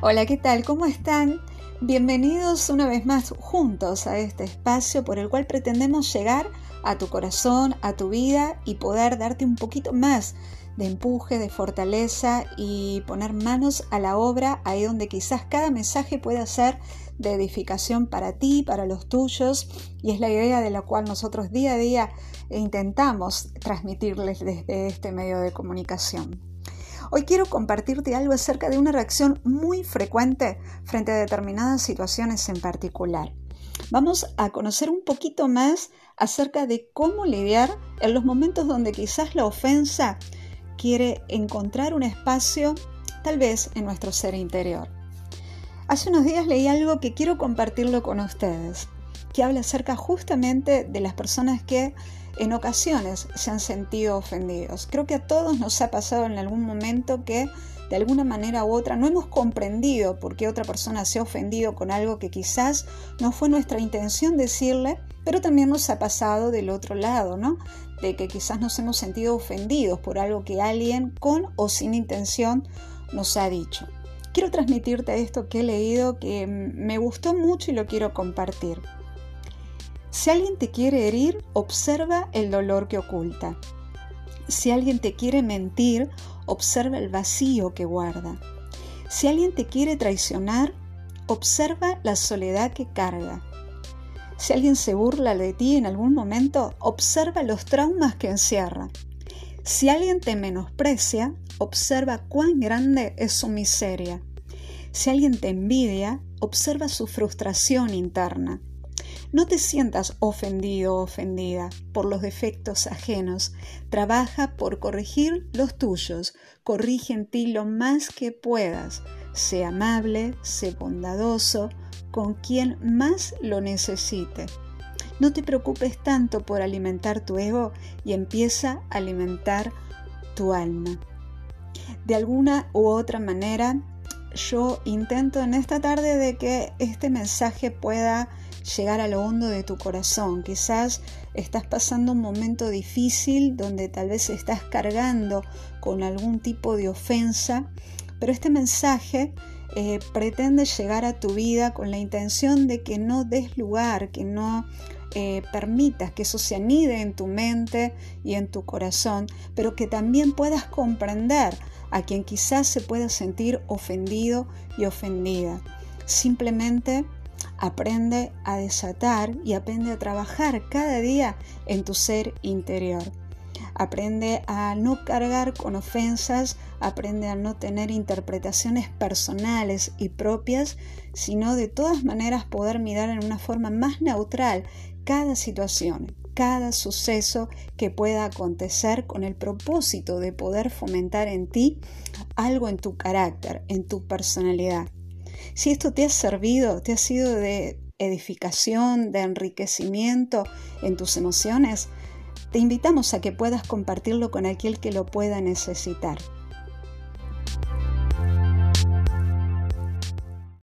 Hola, ¿qué tal? ¿Cómo están? Bienvenidos una vez más juntos a este espacio por el cual pretendemos llegar a tu corazón, a tu vida y poder darte un poquito más de empuje, de fortaleza y poner manos a la obra ahí donde quizás cada mensaje pueda ser de edificación para ti, para los tuyos y es la idea de la cual nosotros día a día intentamos transmitirles desde este medio de comunicación. Hoy quiero compartirte algo acerca de una reacción muy frecuente frente a determinadas situaciones en particular. Vamos a conocer un poquito más acerca de cómo lidiar en los momentos donde quizás la ofensa quiere encontrar un espacio tal vez en nuestro ser interior. Hace unos días leí algo que quiero compartirlo con ustedes, que habla acerca justamente de las personas que en ocasiones se han sentido ofendidos. Creo que a todos nos ha pasado en algún momento que de alguna manera u otra no hemos comprendido por qué otra persona se ha ofendido con algo que quizás no fue nuestra intención decirle, pero también nos ha pasado del otro lado, ¿no? De que quizás nos hemos sentido ofendidos por algo que alguien con o sin intención nos ha dicho. Quiero transmitirte esto que he leído que me gustó mucho y lo quiero compartir. Si alguien te quiere herir, observa el dolor que oculta. Si alguien te quiere mentir, observa el vacío que guarda. Si alguien te quiere traicionar, observa la soledad que carga. Si alguien se burla de ti en algún momento, observa los traumas que encierra. Si alguien te menosprecia, observa cuán grande es su miseria. Si alguien te envidia, observa su frustración interna. No te sientas ofendido o ofendida por los defectos ajenos. Trabaja por corregir los tuyos. Corrige en ti lo más que puedas. Sé amable, sé bondadoso con quien más lo necesite. No te preocupes tanto por alimentar tu ego y empieza a alimentar tu alma. De alguna u otra manera, yo intento en esta tarde de que este mensaje pueda llegar a lo hondo de tu corazón. Quizás estás pasando un momento difícil donde tal vez estás cargando con algún tipo de ofensa, pero este mensaje eh, pretende llegar a tu vida con la intención de que no des lugar, que no eh, permitas que eso se anide en tu mente y en tu corazón, pero que también puedas comprender a quien quizás se pueda sentir ofendido y ofendida. Simplemente aprende a desatar y aprende a trabajar cada día en tu ser interior. Aprende a no cargar con ofensas, aprende a no tener interpretaciones personales y propias, sino de todas maneras poder mirar en una forma más neutral cada situación, cada suceso que pueda acontecer con el propósito de poder fomentar en ti algo en tu carácter, en tu personalidad. Si esto te ha servido, te ha sido de edificación, de enriquecimiento en tus emociones, te invitamos a que puedas compartirlo con aquel que lo pueda necesitar.